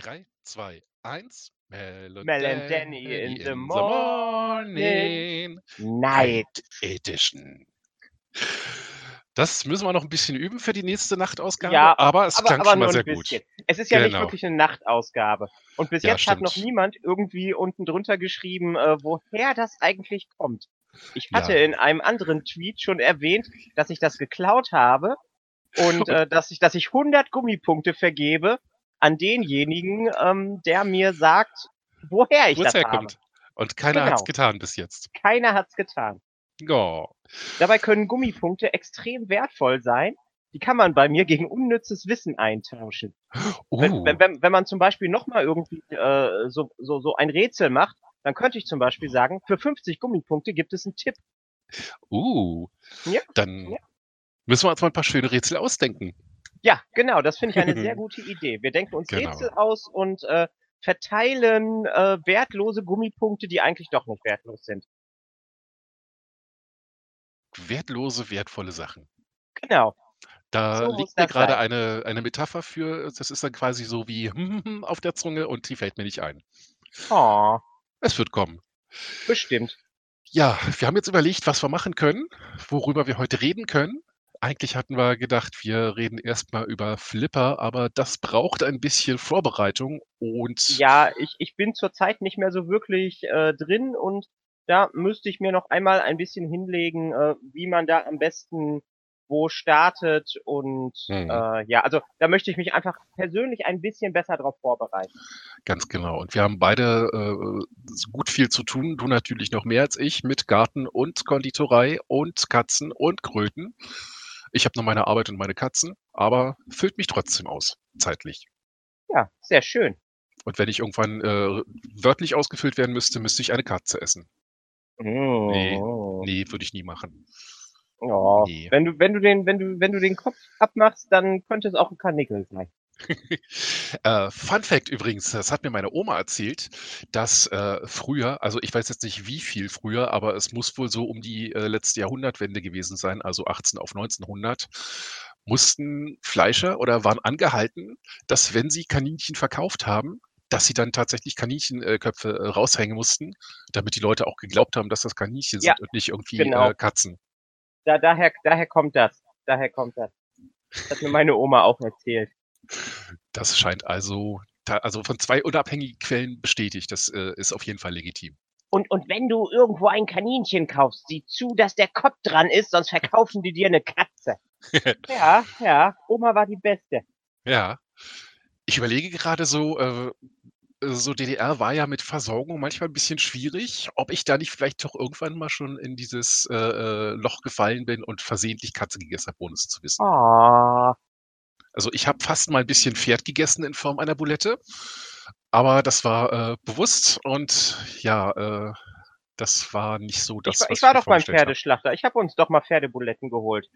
3, 2, 1. Mel and Danny Danny in the in the morning. morning. Night. Edition. Das müssen wir noch 'n bisschen üben für die nächste Nachtausgabe, Ja, aber es aber klang aber schon mal sehr gut. Es ist ja nicht Genau. wirklich 'ne Nachtausgabe. Und bis Ja, jetzt hat noch stimmt. niemand irgendwie unten drunter geschrieben, äh, woher das eigentlich kommt. Ich hatte Ja. in einem anderen Tweet schon erwähnt, dass ich das geklaut habe und, Und äh, dass ich dass ich 100 Gummipunkte vergebe an denjenigen, ähm, der mir sagt, woher ich Wo's das habe. herkommt. Und keiner hat's Genau. getan bis jetzt. Keiner hat's getan. Oh. Dabei können Gummipunkte extrem wertvoll sein. Die kann man bei mir gegen unnützes Wissen eintauschen. Wenn Uh. wenn wenn wenn man zum Beispiel noch mal irgendwie, äh, so so so ein Rätsel macht, dann könnte ich zum Beispiel sagen: „Für 50 Gummipunkte gibt es 'n Tipp.“ Uh. Ja, Dann ja. müssen wir uns mal 'n paar schöne Rätsel ausdenken. Ja, genau, das finde ich eine sehr gute Idee. Wir denken uns Genau. Rätsel aus und, äh, verteilen, äh, wertlose Gummipunkte, die eigentlich doch nicht wertlos sind. Wertlose, wertvolle Sachen. Genau. Da So liegt mir sein. eine eine Metapher für. Das ist dann quasi so wie auf der Zunge und die fällt mir nicht ein. Oh. Es wird kommen. Bestimmt. Ja, wir haben jetzt überlegt, was wir machen können, worüber wir heute reden können. Eigentlich hatten wir gedacht, wir reden erst mal über Flipper, aber das braucht ein bisschen Vorbereitung und Ja, ich ich bin zurzeit nicht mehr so wirklich, äh, drin und da müsste ich mir noch einmal ein bisschen hinlegen, äh, wie man da am besten wo startet und, Mhm. äh, ja, also, da möchte ich mich einfach persönlich ein bisschen besser drauf vorbereiten. Ganz genau. Und wir haben beide, äh, gut viel zu tun. Du natürlich noch mehr als ich mit Garten und Konditorei und Katzen und Kröten. Ich habe noch meine Arbeit und meine Katzen, aber füllt mich trotzdem aus, zeitlich. Ja, sehr schön. Und wenn ich irgendwann, äh, wörtlich ausgefüllt werden müsste, müsste ich eine Katze essen. Oh. ne, würde ich nie machen. Ja, Ne. wenn du wenn du den wenn du wenn du den Kopf abmachst, dann könnte es auch 'n Karnickel sein. Äh, Fun Fact übrigens, das hat mir meine Oma erzählt, dass, äh, früher also, ich weiß jetzt nicht, wie viel früher, aber es muss wohl so um die, äh, letzte Jahrhundertwende gewesen sein, also 18 auf 1900, mussten Fleischer oder waren angehalten, dass wenn sie Kaninchen verkauft haben, dass sie dann tatsächlich Kaninchen äh, äh, raushängen mussten, damit die Leute auch geglaubt haben, dass das Kaninchen Ja, sind und nicht irgendwie, genau. äh, Katzen. Da daher daher kommt das. Daher kommt das. Das hat mir meine Oma auch erzählt. Das scheint also also, von 2 unabhängigen Quellen bestätigt. Das, äh, ist auf jeden Fall legitim. Und und wenn du irgendwo ein Kaninchen kaufst, sieh zu, dass der Kopf dran ist, sonst verkaufen die dir 'ne Katze. Ja, ja, Oma war die Beste. Ja. Ich überlege gerade so, äh so DDR war ja mit Versorgung manchmal 'n bisschen schwierig, ob ich da nicht vielleicht doch irgendwann mal schon in dieses, äh, äh, Loch gefallen bin und versehentlich Katze gegessen habe, ohne es zu wissen. Oh. Also, ich habe fast mal 'n bisschen Pferd gegessen in Form einer Bulette, aber das war, äh, bewusst und ja, äh, das war nicht so Ich das, war was ich war doch beim. Pferdeschlachter. Ich habe uns doch mal Pferdebuletten geholt.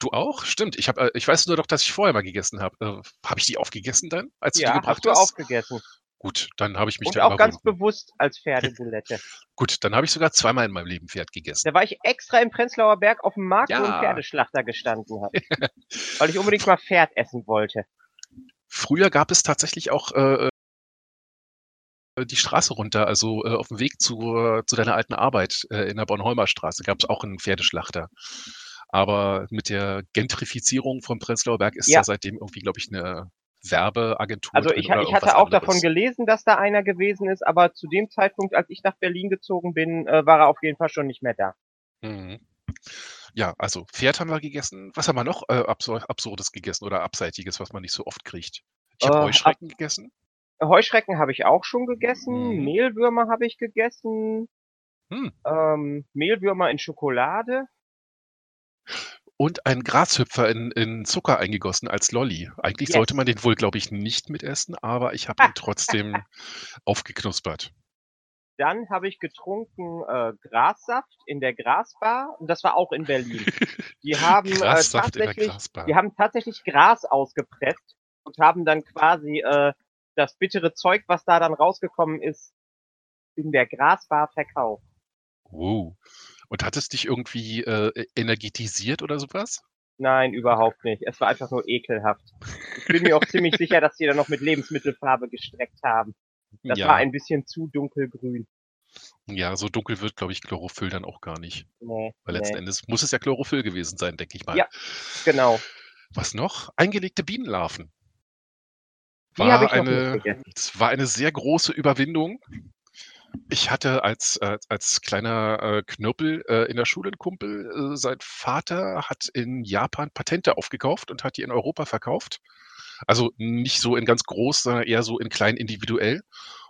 Du auch? Stimmt. Ich habe äh, ich weiß nur noch, dass ich vorher mal gegessen habe. Äh, habe ich die aufgegessen dann, als du die Ja, gebracht hast du hast? aufgegessen. Gut, dann habe ich mich Und da auch ganz überwunden. bewusst als Pferdebulette. Gut, dann habe ich sogar zweimal in meinem Leben Pferd gegessen. Da war ich extra im Prenzlauer Berg auf'm Markt, wo 'n Ja. Pferdeschlachter gestanden hat, weil ich unbedingt mal Pferd essen wollte. Früher gab es tatsächlich auch, äh, äh die Straße runter, also, äh, auf'm Weg zur zu deiner alten Arbeit, äh, in der Bornholmer Straße gab's auch 'n Pferdeschlachter. Aber mit der Gentrifizierung von Prenzlauer Berg ist Ja. da seitdem irgendwie, glaube ich, 'ne Werbeagentur Also, ich ich hatte auch davon anderes. gelesen, dass da einer gewesen ist, aber zu dem Zeitpunkt, als ich nach Berlin gezogen bin, äh, war er auf jeden Fall schon nicht mehr da. Mhm. Ja, also, Pferd haben wir gegessen. Was haben wir noch, äh, Absur Absurdes gegessen oder Abseitiges, was man nicht so oft kriegt? Ich Äh, habe ab Heuschrecken gegessen. Heuschrecken habe ich auch schon gegessen, Mhm. Mehlwürmer habe ich gegessen, Hm. ähm, Mehlwürmer in Schokolade. Und ein Grashüpfer in in Zucker eingegossen als Lolli. Eigentlich sollte Yes. man den wohl, glaube ich, nicht mitessen, aber ich habe ihn trotzdem aufgeknuspert. Dann habe ich getrunken, äh, Grassaft in der Grasbar und das war auch in Berlin. Die haben, äh, Grassaft in der tatsächlich Grasbar. die haben tatsächlich Gras ausgepresst und haben dann quasi, äh, das bittere Zeug, was da dann rausgekommen ist, in der Grasbar verkauft. Oh. Und hat es dich irgendwie, äh, e energetisiert oder so was? Nein, überhaupt nicht. Es war einfach nur ekelhaft. Ich bin mir auch ziemlich sicher, dass die da noch mit Lebensmittelfarbe gestreckt haben. Das Ja. war ein bisschen zu dunkelgrün. Ja, so dunkel wird, glaube ich, Chlorophyll dann auch gar nicht. Ne, Weil letzten ne. Endes muss es ja Chlorophyll gewesen sein, denke ich mal. Ja. Genau. Was noch? Eingelegte Bienenlarven. War eine es war eine sehr große Überwindung. Ich hatte als als als kleiner, äh, Knirpel, äh, in der Schule 'n Kumpel, äh, sein Vater hat in Japan Patente aufgekauft und hat die in Europa verkauft. Also, nicht so in ganz groß, sondern eher so in klein individuell.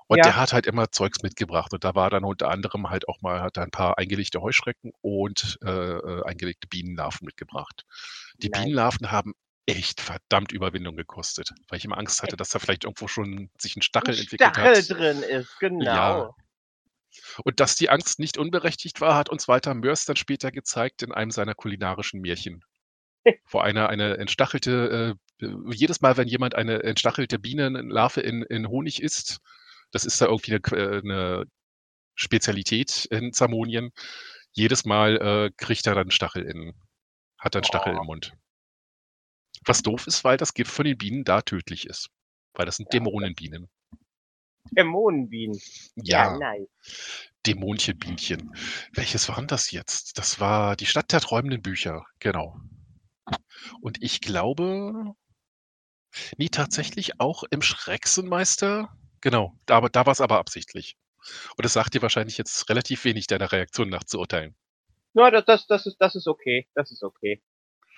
Und Ja. der hat halt immer Zeugs mitgebracht und da war dann unter anderem halt auch mal hat er 'n paar eingelegte Heuschrecken und, äh, äh, eingelegte Bienenlarven mitgebracht. Die Nice. Bienenlarven haben echt verdammt Überwindung gekostet, weil ich immer Angst hatte, dass da vielleicht irgendwo schon sich 'n 'N Stachel entwickelt Stachel hat. drin ist, Ja. Und dass die Angst nicht unberechtigt war, hat uns Walter Mörs dann später gezeigt in einem seiner kulinarischen Märchen. Wo einer eine entstachelte äh, äh, jedes Mal, wenn jemand eine entstachelte Bienenlarve in in Honig isst, das ist da irgendwie 'ne Q äh, 'ne Spezialität in Zamonien. Jedes Mal, äh, kriegt er dann Stachel in hat er 'n Stachel Oh. im Mund. Was doof ist, weil das Gift von den Bienen da tödlich ist, weil das sind Ja, Dämonenbienen. Dämonenbienen. Ja, Ja. nice. Dämonchenbienchen. Welches war 'n das jetzt? Das war „Die Stadt der träumenden Bücher“, genau. Und ich glaube ne, tatsächlich auch im „Schrecksenmeister“. Genau, da da war's aber absichtlich. Und das sagt dir wahrscheinlich jetzt relativ wenig deiner Reaktion nach zu urteilen. Ja, da das das ist das ist okay. Das ist okay.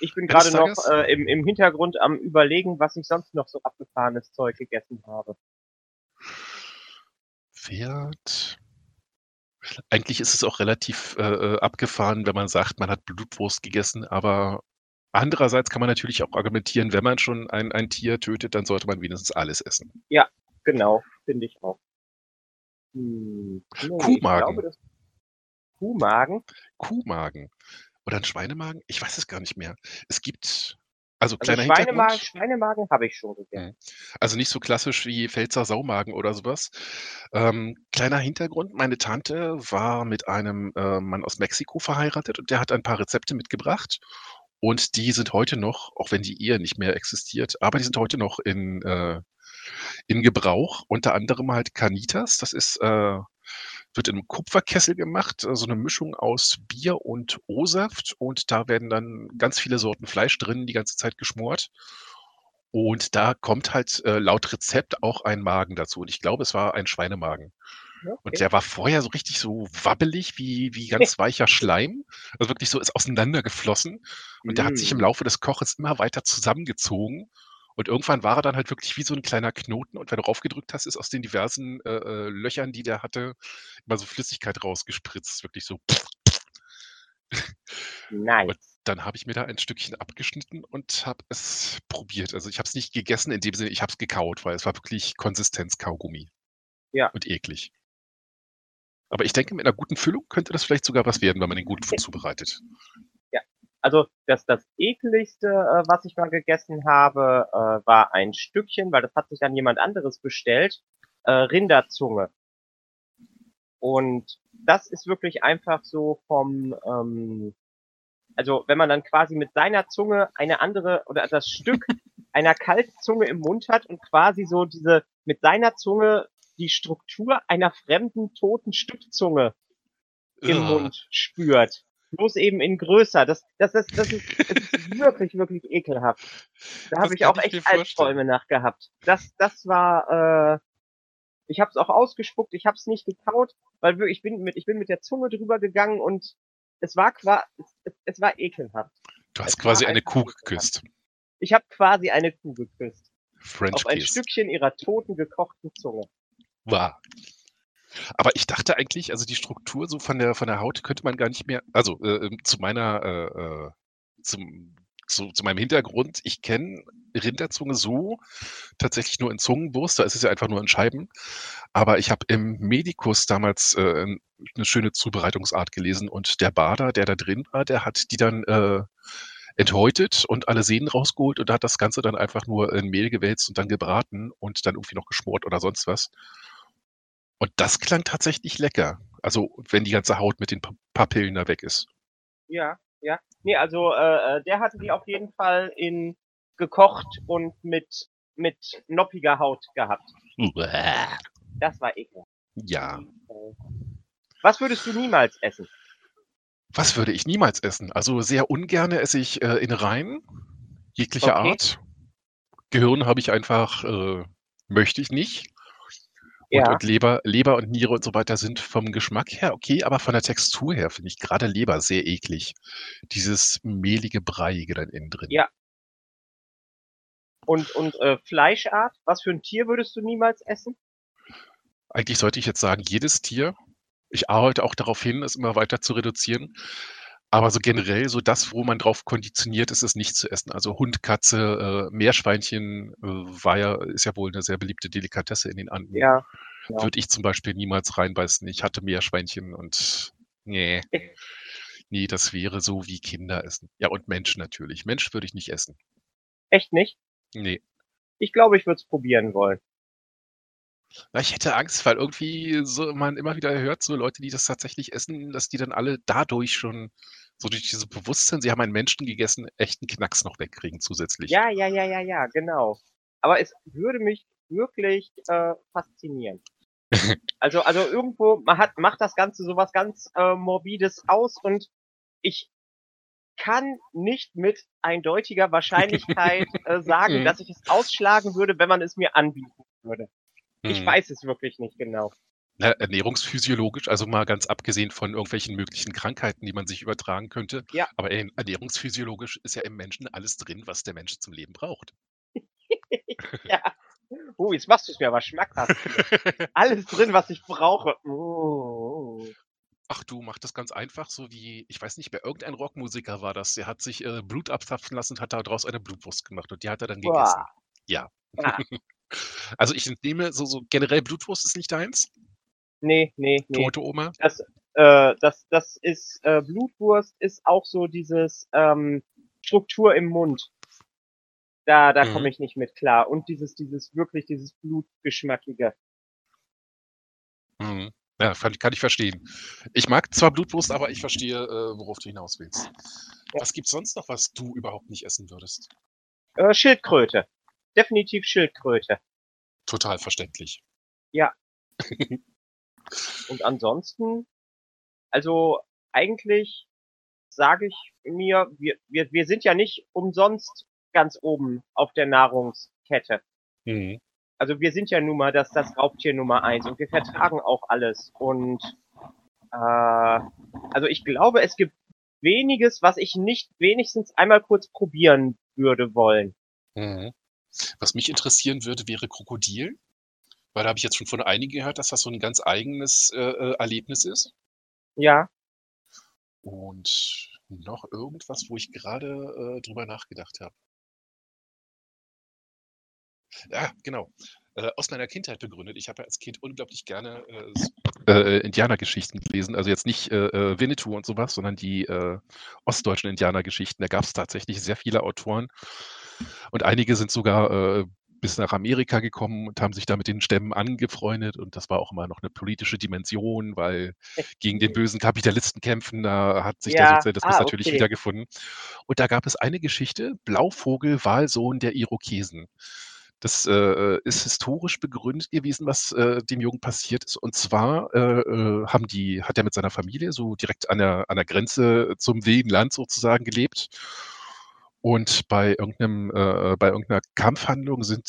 Ich bin Eines grade noch, äh, im im Hintergrund am Überlegen, was ich sonst noch so abgefahrenes Zeug gegessen habe. Pferd eigentlich ist es auch relativ, äh, äh, abgefahren, wenn man sagt, man hat Blutwurst gegessen, aber andererseits kann man natürlich auch argumentieren, wenn man schon ein ein Tier tötet, dann sollte man wenigstens alles essen. Ja, genau, finde ich auch. Hm, ne, ich glaube, Kuhmagen. Kuhmagen? Kuhmagen oder 'n Schweinemagen? Ich weiß es gar nicht mehr. Es gibt also, Also, kleiner Schweinemagen Hintergrund Schweinemagen habe ich schon gegessen. Mhm. Also, nicht so klassisch wie Pfälzer Saumagen oder so was. Ähm, kleiner Hintergrund, meine Tante war mit einem, äh, Mann aus Mexiko verheiratet und der hat ein paar Rezepte mitgebracht und die sind heute noch, auch wenn die Ehe nicht mehr existiert, aber die sind heute noch in, äh in Gebrauch. Unter anderem halt Carnitas. Das ist, äh wird in 'nem Kupferkessel gemacht, äh, so 'ne Mischung aus Bier und O-Saft und da werden dann ganz viele Sorten Fleisch drin die ganze Zeit geschmort. Und da kommt halt, äh, laut Rezept auch ein Magen dazu und ich glaube, es war ein Schweinemagen. Ja, Und okay. der war vorher so richtig so wabbelig wie wie ganz weicher Schleim. Also, wirklich so ist auseinandergeflossen und der hat sich im Mm. Laufe des Kochens immer weiter zusammengezogen und irgendwann war er dann halt wirklich wie so 'n kleiner Knoten und wenn du rauf gedrückt hast, ist aus den diversen, äh, äh, Löchern, die der hatte, immer so Flüssigkeit rausgespritzt, wirklich so. Und Nice. dann habe ich mir da ein Stückchen abgeschnitten und habe es probiert. Also, ich habe es nicht gegessen in dem Sinne, ich habe es gekaut, weil es war wirklich Konsistenz Kaugummi. Ja. Und eklig. Aber ich denke, mit 'ner guten Füllung könnte das vielleicht sogar was werden, wenn man den gut zubereitet. Also, das das Ekligste, äh, was ich mal gegessen habe, äh, war ein Stückchen, weil das hat sich dann jemand anderes bestellt, äh, Rinderzunge. Und das ist wirklich einfach so vom, ähm also, wenn man dann quasi mit seiner Zunge eine andere oder das Stück einer Kalbszunge im Mund hat und quasi so diese mit seiner Zunge die Struktur einer fremden toten Stückzunge im. Mund spürt. Bloß eben in größer. Das das das das ist das ist wirklich, wirklich ekelhaft. Da habe ich auch ich echt. Albträume nach gehabt. Das das war, äh ich habe es auch ausgespuckt, ich habe es nicht gekaut, weil wir ich bin mit ich bin mit der Zunge drüber gegangen und es war qua es es es war ekelhaft. Du Es hast quasi war eine Kuh ekelhaft. geküsst. Ich habe quasi eine Kuh geküsst. French Auf ein Kiss. Stückchen ihrer toten, gekochten Zunge. Wahr. Aber ich dachte eigentlich, also, die Struktur so von der von der Haut könnte man gar nicht mehr also, äh, ähm, zu meiner, äh, äh zum zu zu meinem Hintergrund, ich kenne Rinderzunge so tatsächlich nur in Zungenwurst, da ist es ja einfach nur in Scheiben. Aber ich habe im Medikus damals, äh, 'n 'ne schöne Zubereitungsart gelesen und der Bader, der da drin war, der hat die dann, äh, enthäutet und alle Sehnen rausgeholt und hat das Ganze dann einfach nur in Mehl gewälzt und dann gebraten und dann irgendwie noch geschmort oder sonst was. Und das klang tatsächlich lecker. Also, wenn die ganze Haut mit den Pa Papillen da weg ist. Ja, ja. Nee, also äh, äh, der hatte die auf jeden Fall in gekocht und mit mit noppiger Haut gehabt. Uäh. Das war ekelhaft. Ja. Äh, Was würdest du niemals essen? Was würde ich niemals essen? Also sehr ungerne esse ich äh, Innereien jeglicher Okay. Art. Gehirn habe ich einfach, äh, möchte ich nicht. Und, Ja. und Leber, Leber und Niere und so weiter sind vom Geschmack her okay, aber von der Textur her finde ich gerade Leber sehr eklig. Dieses mehlige, breiige dann innen drin. Ja. Und und äh, Fleischart? Was für ein Tier würdest du niemals essen? Eigentlich sollte ich jetzt sagen, jedes Tier. Ich arbeite auch darauf hin, es immer weiter zu reduzieren. Aber so generell, so das, wo man drauf konditioniert ist, es nicht zu essen. Also Hund, Katze, äh, Meerschweinchen äh, war ja, ist ja wohl eine sehr beliebte Delikatesse in den Anden. Ja. ja. Würde ich zum Beispiel niemals reinbeißen. Ich hatte Meerschweinchen und nee. Nee, das wäre so wie Kinder essen. Ja, und Mensch natürlich. Mensch würde ich nicht essen. Echt nicht? Nee. Ich glaube, ich würde es probieren wollen. Na, ich hätte Angst, weil irgendwie so man immer wieder hört, so Leute, die das tatsächlich essen, dass die dann alle dadurch schon so durch dieses Bewusstsein, sie haben einen Menschen gegessen, echten Knacks noch wegkriegen zusätzlich. Ja, ja, ja, ja, ja, genau. Aber es würde mich wirklich äh, faszinieren. Also, also irgendwo man hat, macht das Ganze sowas ganz äh, morbides aus und ich kann nicht mit eindeutiger Wahrscheinlichkeit äh, sagen, Mhm. dass ich es ausschlagen würde, wenn man es mir anbieten würde. Ich Hm. weiß es wirklich nicht genau. Na, ernährungsphysiologisch, also mal ganz abgesehen von irgendwelchen möglichen Krankheiten, die man sich übertragen könnte. Ja. Aber ern- ernährungsphysiologisch ist ja im Menschen alles drin, was der Mensch zum Leben braucht. ja. Oh, jetzt machst du es mir aber schmackhaft. Alles drin, was ich brauche. Oh. Ach du, mach das ganz einfach, so wie, ich weiß nicht, bei irgendein Rockmusiker war das. Der hat sich äh, Blut abzapfen lassen und hat daraus eine Blutwurst gemacht und die hat er dann gegessen. Boah. Ja. Ah. Also ich nehme so, so generell Blutwurst ist nicht deins. Nee, nee, nee. Tote Oma. Das, äh, das, das ist, äh, Blutwurst ist auch so dieses, ähm, Struktur im Mund. Da, da Mhm. komme ich nicht mit klar. Und dieses, dieses, wirklich dieses Blutgeschmackige. Mhm. Ja, kann, kann ich verstehen. Ich mag zwar Blutwurst, aber ich verstehe, äh, worauf du hinaus willst. Ja. Was gibt's sonst noch, was du überhaupt nicht essen würdest? Äh, Schildkröte. Definitiv Schildkröte. Total verständlich. Und ansonsten, also eigentlich sage ich mir, wir, wir, wir sind ja nicht umsonst ganz oben auf der Nahrungskette. Mhm. Also wir sind ja nun mal das, das Raubtier Nummer eins und wir vertragen auch alles. Und äh, also ich glaube, es gibt weniges, was ich nicht wenigstens einmal kurz probieren würde wollen. Mhm. Was mich interessieren würde, wäre Krokodil. Weil da habe ich jetzt schon von einigen gehört, dass das so ein ganz eigenes äh, äh, Erlebnis ist. Ja, Und noch irgendwas, wo ich gerade äh, drüber nachgedacht habe. Ja, genau. Äh, aus meiner Kindheit begründet. Ich habe ja als Kind unglaublich gerne äh, äh, Indianergeschichten gelesen. Also jetzt nicht äh, äh, Winnetou und sowas, sondern die ostdeutschen Indianergeschichten. Da gab es tatsächlich sehr viele Autoren. Und einige sind sogar äh, bis nach Amerika gekommen und haben sich da mit den Stämmen angefreundet. Und das war auch immer noch eine politische Dimension, weil gegen den bösen Kapitalisten kämpfen, da hat sich der Ja, Sozialismus ah, natürlich okay. wiedergefunden. Und da gab es eine Geschichte, Blauvogel, Wahlsohn der Irokesen. Das äh, ist historisch begründet gewesen, was äh, dem Jungen passiert ist. Und zwar äh, äh, haben die, hat er mit seiner Familie so direkt an der, an der Grenze zum wilden Land sozusagen gelebt. Und bei irgendeinem, äh, bei irgendeiner Kampfhandlung sind,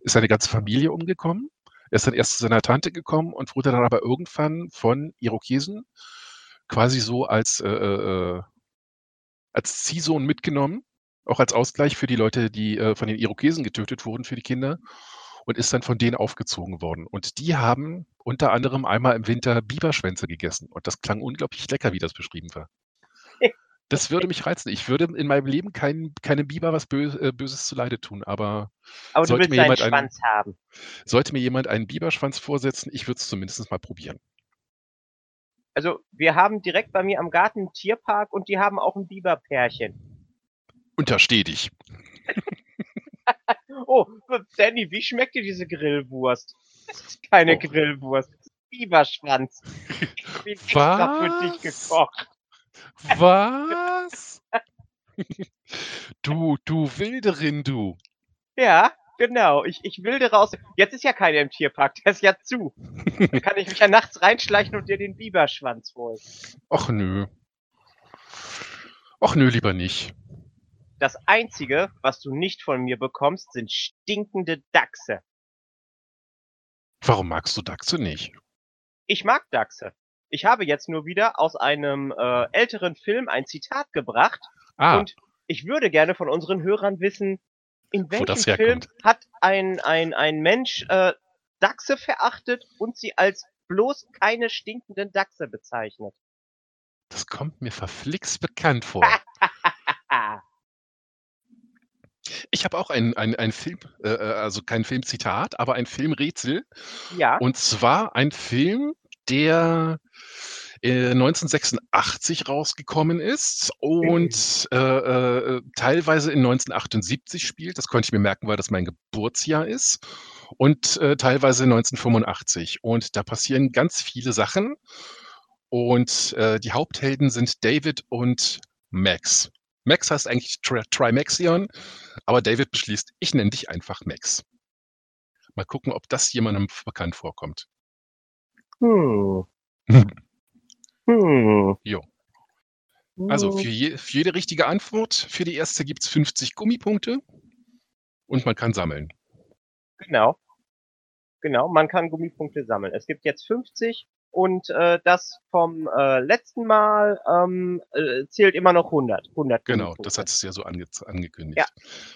ist seine ganze Familie umgekommen. Er ist dann erst zu seiner Tante gekommen und wurde dann aber irgendwann von Irokesen quasi so als, äh, äh, als Ziehsohn mitgenommen, auch als Ausgleich für die Leute, die äh, von den Irokesen getötet wurden, für die Kinder, und ist dann von denen aufgezogen worden. Und die haben unter anderem einmal im Winter Biberschwänze gegessen. Und das klang unglaublich lecker, wie das beschrieben war. Das würde mich reizen. Ich würde in meinem Leben kein, keinem Biber was Bö äh, Böses zuleide tun, aber aber du Sollte willst mir jemand einen- Schwanz haben. sollte mir jemand einen Biberschwanz vorsetzen, ich würde es zumindest mal probieren. Also wir haben direkt bei mir am Garten einen Tierpark und die haben auch ein Biberpärchen. Untersteh dich. Oh, Danny, wie schmeckt dir diese Grillwurst? Das ist keine Oh. Grillwurst, das ist Biberschwanz. Ich hab ihn extra für dich Was? gekocht. Was? Du, du Wilderin, du. Ja, genau. Ich, ich wilde raus. Jetzt ist ja keiner im Tierpark, der ist ja zu. Dann kann ich mich ja nachts reinschleichen und dir den Biberschwanz holen. Och nö. Och nö, lieber nicht. Das Einzige, was du nicht von mir bekommst, sind stinkende Dachse. Warum magst du Dachse nicht? Ich mag Dachse. Ich habe jetzt nur wieder aus einem äh, älteren Film ein Zitat gebracht Ah, und ich würde gerne von unseren Hörern wissen, in welchem Film hat ein, ein, ein Mensch äh, Dachse verachtet und sie als bloß keine stinkenden Dachse bezeichnet? das kommt mir verflixt bekannt vor. Ich habe auch ein, ein, ein Film, äh, äh, also kein Filmzitat, aber ein Filmrätsel. ja, Und zwar ein Film, der äh, 1986 rausgekommen ist und äh, äh, teilweise in 1978 spielt. Das konnte ich mir merken, weil das mein Geburtsjahr ist. Und äh, teilweise 1985. Und da passieren ganz viele Sachen. Und äh, die Haupthelden sind David und Max. Max heißt eigentlich Tri Trimaxion, aber David beschließt, ich nenne dich einfach Max. Mal gucken, ob das jemandem bekannt vorkommt. Hm. Hm. Jo. Also Hm. für, je, für jede richtige Antwort, für die erste gibt es 50 Gummipunkte und man kann sammeln. Genau. Genau, man kann Gummipunkte sammeln. Es gibt jetzt 50 und äh, das vom äh, letzten Mal ähm, äh, zählt immer noch 100. 100 Genau, das hat es ja so ange angekündigt. Ja.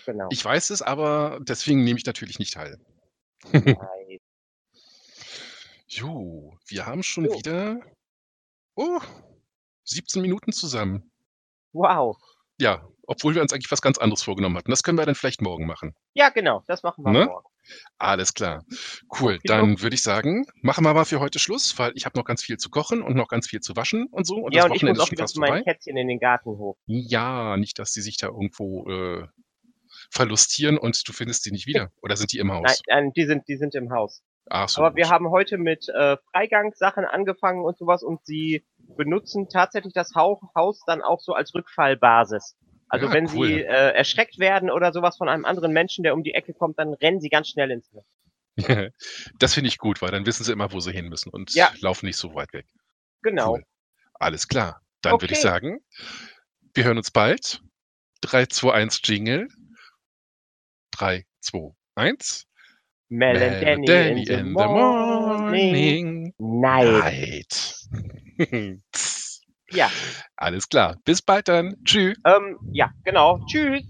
Genau. Ich weiß es, aber deswegen nehme ich natürlich nicht teil. Nein. Jo, wir haben schon Jo. wieder oh, 17 Minuten zusammen. Wow. Ja, obwohl wir uns eigentlich was ganz anderes vorgenommen hatten. Das können wir dann vielleicht morgen machen. Ja, genau, das machen wir Ne? morgen. Alles klar. Cool. Okidok. Dann würde ich sagen, machen wir mal für heute Schluss, weil ich habe noch ganz viel zu kochen und noch ganz viel zu waschen und so. Und ja, das und ich Wochenende muss ist auch schon wieder fast zu meinen vorbei. Kätzchen in den Gartenhof. Ja, nicht, dass die sich da irgendwo äh, verlustieren und du findest die nicht wieder. Oder sind die im Nein, Haus? nein, die sind, die sind im Haus. Ach so. Aber wir gut. haben heute mit äh, Freigangssachen angefangen und sowas und sie benutzen tatsächlich das Hau Haus dann auch so als Rückfallbasis. Also Ja, wenn cool. sie äh, erschreckt werden oder sowas von einem anderen Menschen, der um die Ecke kommt, dann rennen sie ganz schnell ins Haus. das finde ich gut, weil dann wissen sie immer, wo sie hin müssen und Ja. laufen nicht so weit weg. Genau. Cool. Alles klar. Dann würde ich Okay. sagen, wir hören uns bald. 3, 2, 1, Jingle. 3, 2, 1. Mel and Danny, Danny in the, in the morning. morning. Night. Night. Ja, Alles klar. Bis bald dann. Tschüss. ähm, ja, genau. Tschüss.